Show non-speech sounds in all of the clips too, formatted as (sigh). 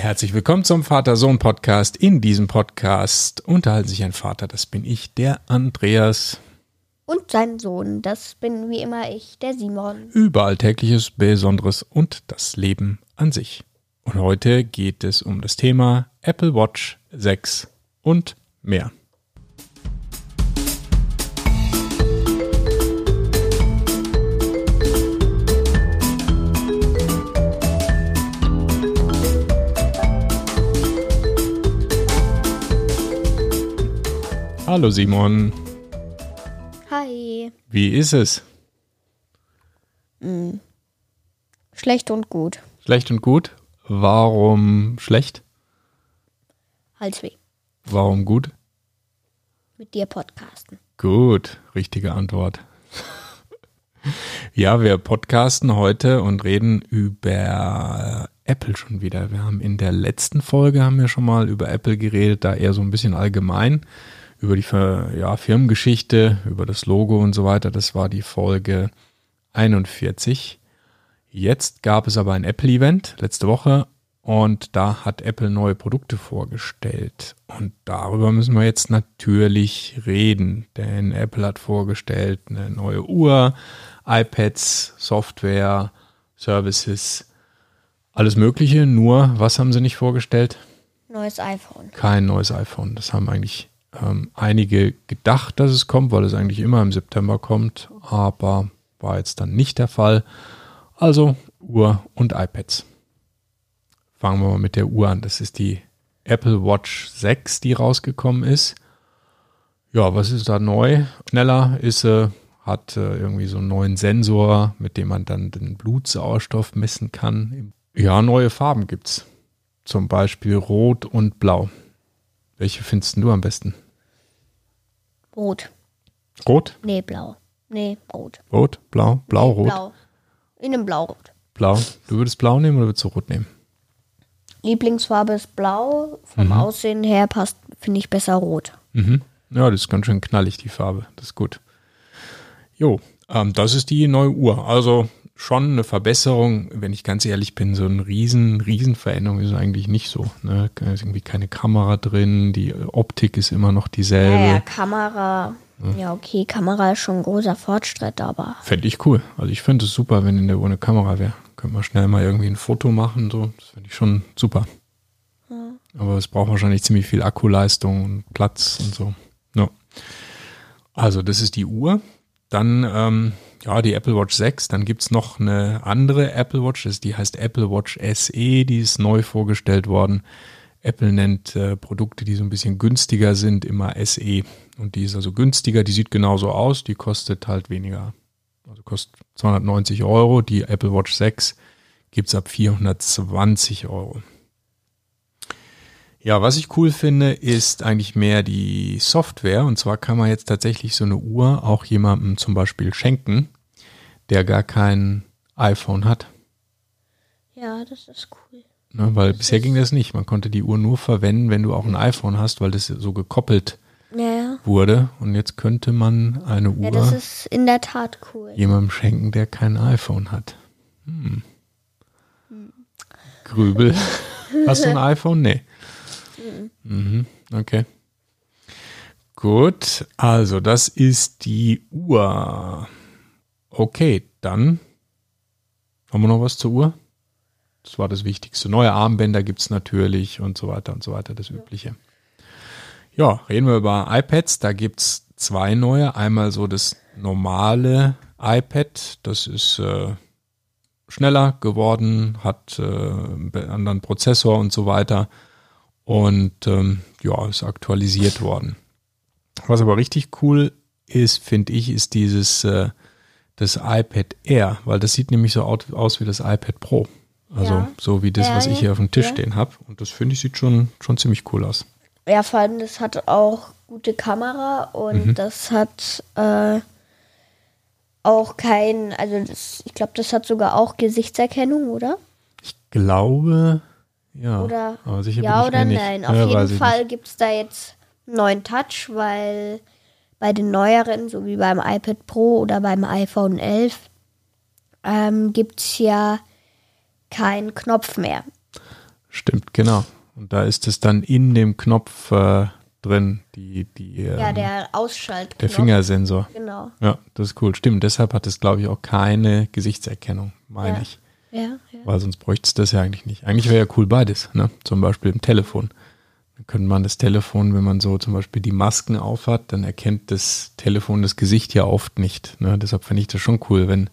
Herzlich willkommen zum Vater-Sohn-Podcast. In diesem Podcast unterhalten sich ein Vater, das bin ich, der Andreas. Und sein Sohn, das bin wie immer ich, der Simon. Über Alltägliches, Besonderes und das Leben an sich. Und heute geht es um das Thema Apple Watch 6 und mehr. Hallo Simon, Hi. wie ist es? Schlecht und gut. Schlecht und gut? Warum schlecht? Halsweh. Warum gut? Mit dir podcasten. Gut, richtige Antwort. ja, wir podcasten heute und reden über Apple schon wieder. Wir haben in der letzten Folge haben wir schon mal über Apple geredet, da eher so ein bisschen allgemein über die ja, Firmengeschichte, über das Logo und so weiter. Das war die Folge 41. Jetzt gab es aber ein Apple-Event letzte Woche und da hat Apple neue Produkte vorgestellt. Und darüber müssen wir jetzt natürlich reden, denn Apple hat vorgestellt eine neue Uhr, iPads, Software, Services, alles Mögliche. Nur, was haben sie nicht vorgestellt? Neues iPhone. Kein neues iPhone. Das haben eigentlich ähm, einige gedacht, dass es kommt, weil es eigentlich immer im September kommt, aber war jetzt dann nicht der Fall. Also Uhr und iPads. Fangen wir mal mit der Uhr an. Das ist die Apple Watch 6, die rausgekommen ist. Ja, was ist da neu? Schneller ist sie, hat äh, irgendwie so einen neuen Sensor, mit dem man dann den Blutsauerstoff messen kann. Ja, neue Farben gibt's. Zum Beispiel Rot und Blau. Welche findest du am besten? Rot. Rot? Nee, blau. Nee, rot. Rot? Blau? Blau, Nee, rot? Blau. In einem Blaurot. Blau. Du würdest blau nehmen oder würdest du rot nehmen? Lieblingsfarbe ist blau. Vom Aussehen her passt, finde ich, besser rot. Mhm. Ja, das ist ganz schön knallig, die Farbe. Das ist gut. Jo, ähm, das ist die neue Uhr. Also schon eine Verbesserung, wenn ich ganz ehrlich bin, so eine riesen, riesen Veränderung ist eigentlich nicht so. Ne? Da ist irgendwie keine Kamera drin, die Optik ist immer noch dieselbe. Ja, ja, Kamera. Ja, okay, Kamera ist schon ein großer Fortschritt, aber Fände ich cool. Also ich finde es super, wenn in der Uhr eine Kamera wäre. Könnte man schnell mal irgendwie ein Foto machen, so. Das finde ich schon super. Aber es braucht wahrscheinlich ziemlich viel Akkuleistung und Platz und so. Ja. Also das ist die Uhr. Dann, ähm, ja, die Apple Watch 6. Dann gibt's noch eine andere Apple Watch, die heißt Apple Watch SE, die ist neu vorgestellt worden. Apple nennt äh, Produkte, die so ein bisschen günstiger sind, immer SE. Und die ist also günstiger, die sieht genauso aus, die kostet halt weniger. Also kostet 290 Euro. Die Apple Watch 6 gibt's ab 420 Euro. Ja, was ich cool finde, ist eigentlich mehr die Software. Und zwar kann man jetzt tatsächlich so eine Uhr auch jemandem zum Beispiel schenken, der gar kein iPhone hat. ja, das ist cool. Ne, weil bisher ging das nicht. Man konnte die Uhr nur verwenden, wenn du auch ein iPhone hast, weil das so gekoppelt Ja, ja. wurde. Und jetzt könnte man eine Ja, Uhr das ist in der Tat cool. jemandem schenken, der kein iPhone hat. Hm. Grübel. (laughs) Hast du ein iPhone? Nee. Mhm. Okay. Gut, also das ist die Uhr. Okay, dann haben wir noch was zur Uhr? Das war das Wichtigste. Neue Armbänder gibt es natürlich und so weiter und so weiter, das Übliche. Ja, reden wir über iPads. Da gibt es zwei neue. Einmal so das normale iPad. Das ist äh, schneller geworden, hat äh, einen anderen Prozessor und so weiter. Und ähm, ja, ist aktualisiert worden. Was aber richtig cool ist, finde ich, ist dieses äh, das iPad Air, weil das sieht nämlich so aus, wie das iPad Pro. Also Ja. so wie das, was ich hier auf dem Tisch ja. stehen habe. Und das finde ich sieht schon, schon ziemlich cool aus. Ja, vor allem, das hat auch gute Kamera und Mhm. das hat äh, auch kein, also das, ich glaube, das hat sogar auch Gesichtserkennung, oder? Ich glaube, ja. Oder aber sicher ja oder nein. Auf Ja, jeden Fall gibt es da jetzt einen neuen Touch, weil bei den neueren, so wie beim iPad Pro oder beim iPhone 11, ähm, gibt es ja keinen Knopf mehr. Stimmt, genau. Und da ist es dann in dem Knopf äh, drin, die, die, Ja, ähm, der Ausschaltknopf. der Fingersensor. Genau. Ja, das ist cool. Stimmt, deshalb hat es, glaube ich, auch keine Gesichtserkennung, meine Ja. ich. Ja, ja. Weil sonst bräuchte es das ja eigentlich nicht. Eigentlich wäre ja cool beides, ne? Zum Beispiel im Telefon. Dann könnte man das Telefon, wenn man so zum Beispiel die Masken aufhat, dann erkennt das Telefon das Gesicht ja oft nicht. Ne? Deshalb finde ich das schon cool, wenn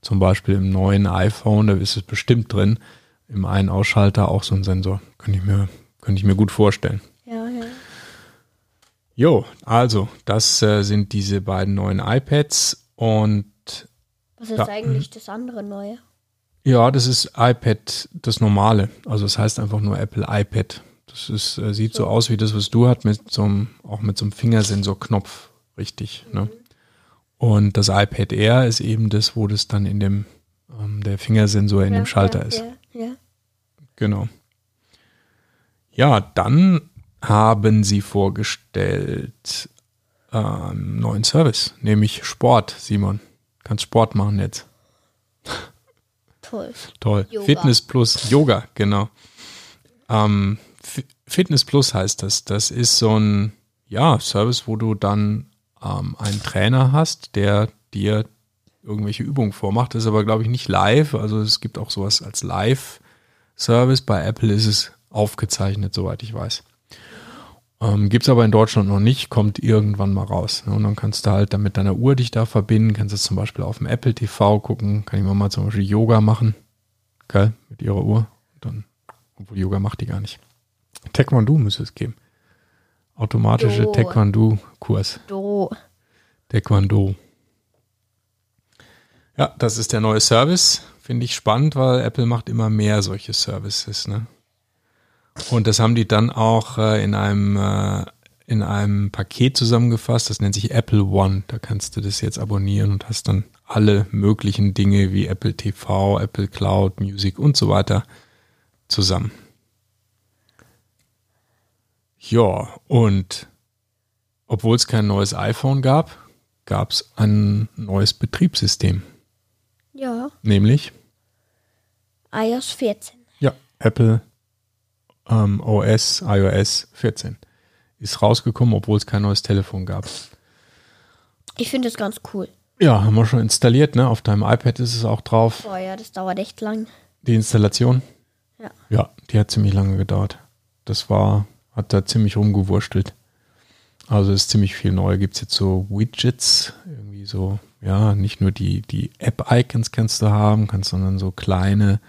zum Beispiel im neuen iPhone, da ist es bestimmt drin, im einen Ausschalter auch so ein Sensor. Könnte ich mir, könnte ich mir gut vorstellen. ja, ja. Jo, also, das äh, sind diese beiden neuen iPads und Was ist Ja. eigentlich das andere Neue? Ja, das ist iPad, das normale. Also es heißt einfach nur Apple iPad. Das ist, äh, sieht so aus wie das, was du hast, mit so einem, auch mit so einem Fingersensorknopf, richtig. Ne? Und das iPad Air ist eben das, wo das dann in dem, ähm, der Fingersensor in ja, dem Schalter ja, ist. Ja, ja. Genau. Ja, dann haben sie vorgestellt ähm, neuen Service, nämlich Sport, Simon. Kannst Sport machen jetzt. Toll. Toll. Yoga. Fitness Plus, Yoga, genau. Ähm, Fi- Fitness Plus heißt das. Das ist so ein ja, Service, wo du dann ähm, einen Trainer hast, der dir irgendwelche Übungen vormacht. Das ist aber, glaube ich, nicht live. Also es gibt auch sowas als Live-Service. Bei Apple ist es aufgezeichnet, soweit ich weiß. Ähm, Gibt es aber in Deutschland noch nicht, kommt irgendwann mal raus. Ne? Und dann kannst du halt dann mit deiner Uhr dich da verbinden, kannst es zum Beispiel auf dem Apple TV gucken, kann ich mal zum Beispiel Yoga machen. Geil, mit ihrer Uhr. Dann, obwohl Yoga macht die gar nicht. Taekwondo müsste es geben. Automatische Do. Taekwondo-Kurs. Do. Taekwondo. Ja, das ist der neue Service. Finde ich spannend, weil Apple macht immer mehr solche Services. Ne? Und das haben die dann auch äh, in einem äh, in einem Paket zusammengefasst. Das nennt sich Apple One. Da kannst du das jetzt abonnieren und hast dann alle möglichen Dinge wie Apple TV, Apple Cloud, Music und so weiter zusammen. Ja, und obwohl es kein neues iPhone gab, gab es ein neues Betriebssystem, Ja. nämlich iOS 14. ja, Apple ähm, OS iOS 14 ist rausgekommen, obwohl es kein neues Telefon gab. Ich finde es ganz cool. Ja, haben wir schon installiert, ne? Auf deinem iPad ist es auch drauf. Boah, ja, das dauert echt lang. Die Installation? Ja. Ja, die hat ziemlich lange gedauert. Das war, hat da ziemlich rumgewurstelt. Also ist ziemlich viel neu. Gibt es jetzt so Widgets, irgendwie so, ja, nicht nur die, die App-Icons kannst du haben, kannst, sondern so kleine,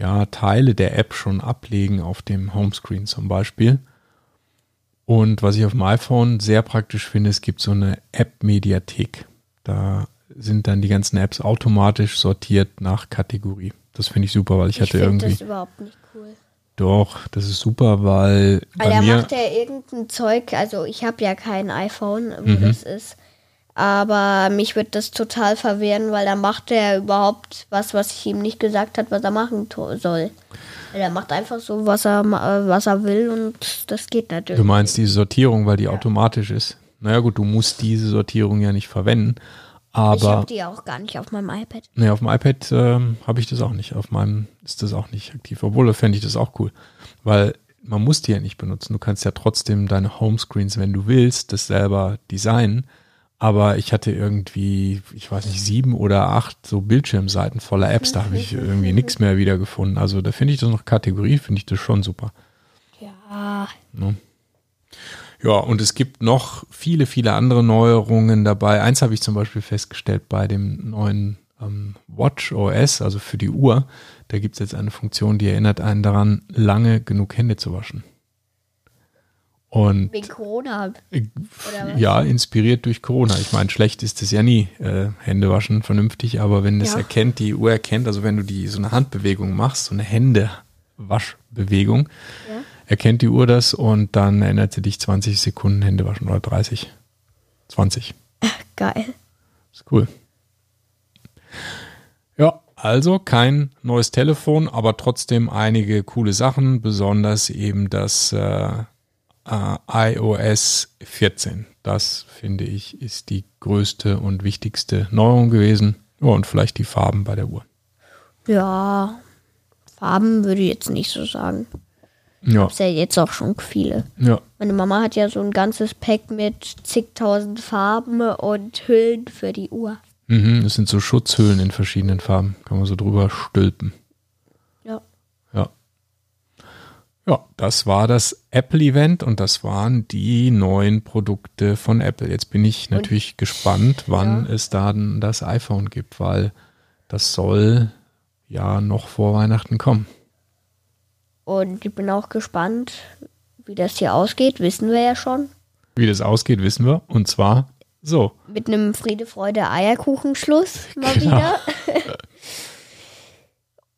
ja, Teile der App schon ablegen auf dem Homescreen zum Beispiel. Und was ich auf dem iPhone sehr praktisch finde, es gibt so eine App-Mediathek. Da sind dann die ganzen Apps automatisch sortiert nach Kategorie. Das finde ich super, weil ich, Ich hatte irgendwie. das überhaupt nicht cool. Doch, das ist super, weil Weil er macht ja irgendein Zeug, also ich habe ja kein iPhone, wo Mhm. das ist. Aber mich wird das total verwirren, weil da macht er überhaupt was, was ich ihm nicht gesagt habe, was er machen soll. Er macht einfach so, was er, äh, was er will und das geht natürlich. Du meinst diese Sortierung, weil die automatisch ist. Naja gut, du musst diese Sortierung ja nicht verwenden. ich Aber habe die auch gar nicht auf meinem iPad. nee, auf dem iPad ähm, habe ich das auch nicht. Auf meinem ist das auch nicht aktiv. Obwohl, da fände ich das auch cool. Weil man muss die ja nicht benutzen. Du kannst ja trotzdem deine Homescreens, wenn du willst, das selber designen. Aber ich hatte irgendwie, ich weiß nicht, sieben oder acht so Bildschirmseiten voller Apps. Da habe ich irgendwie nichts mehr wiedergefunden. Also da finde ich das noch Kategorie, finde ich das schon super. Ja, Ja, und es gibt noch viele, viele andere Neuerungen dabei. Eins habe ich zum Beispiel festgestellt bei dem neuen ähm, Watch OS, also für die Uhr. Da gibt es jetzt eine Funktion, die erinnert einen daran, lange genug Hände zu waschen. Und wegen Corona. ja, inspiriert durch Corona. Ich meine, schlecht ist es ja nie, äh, Hände waschen vernünftig, aber wenn das Ja. erkennt, die Uhr erkennt, also wenn du die so eine Handbewegung machst, so eine Händewaschbewegung, Ja. erkennt die Uhr das und dann erinnert sie dich 20 Sekunden Hände waschen oder 30. 20. Geil. Ist cool. Ja, also kein neues Telefon, aber trotzdem einige coole Sachen, besonders eben das äh, äh, iOS 14. Das finde ich ist die größte und wichtigste Neuerung gewesen. Ja, und vielleicht die Farben bei der Uhr. Ja, Farben würde ich jetzt nicht so sagen. Ja, Ist ja jetzt auch schon viele. ja. Meine Mama hat ja so ein ganzes Pack mit zigtausend Farben und Hüllen für die Uhr. Mhm, das sind so Schutzhüllen in verschiedenen Farben. Kann man so drüber stülpen. Ja. Ja. Ja, das war das Apple-Event und das waren die neuen Produkte von Apple. Jetzt bin ich natürlich gespannt, wann es dann das iPhone gibt, weil das soll ja noch vor Weihnachten kommen. Und ich bin auch gespannt, wie das hier ausgeht. Wissen wir ja schon. Wie das ausgeht, wissen wir. Und zwar so. Mit einem Friede, Freude, Eierkuchenschluss mal Genau. wieder. (laughs)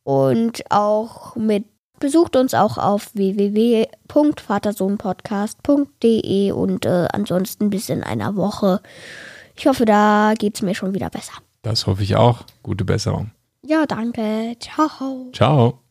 Und auch mit besucht uns auch auf www.vatersohnpodcast.de und äh, ansonsten bis in einer Woche. Ich hoffe, da geht es mir schon wieder besser. Das hoffe ich auch. Gute Besserung. Ja, danke. Ciao. Ciao.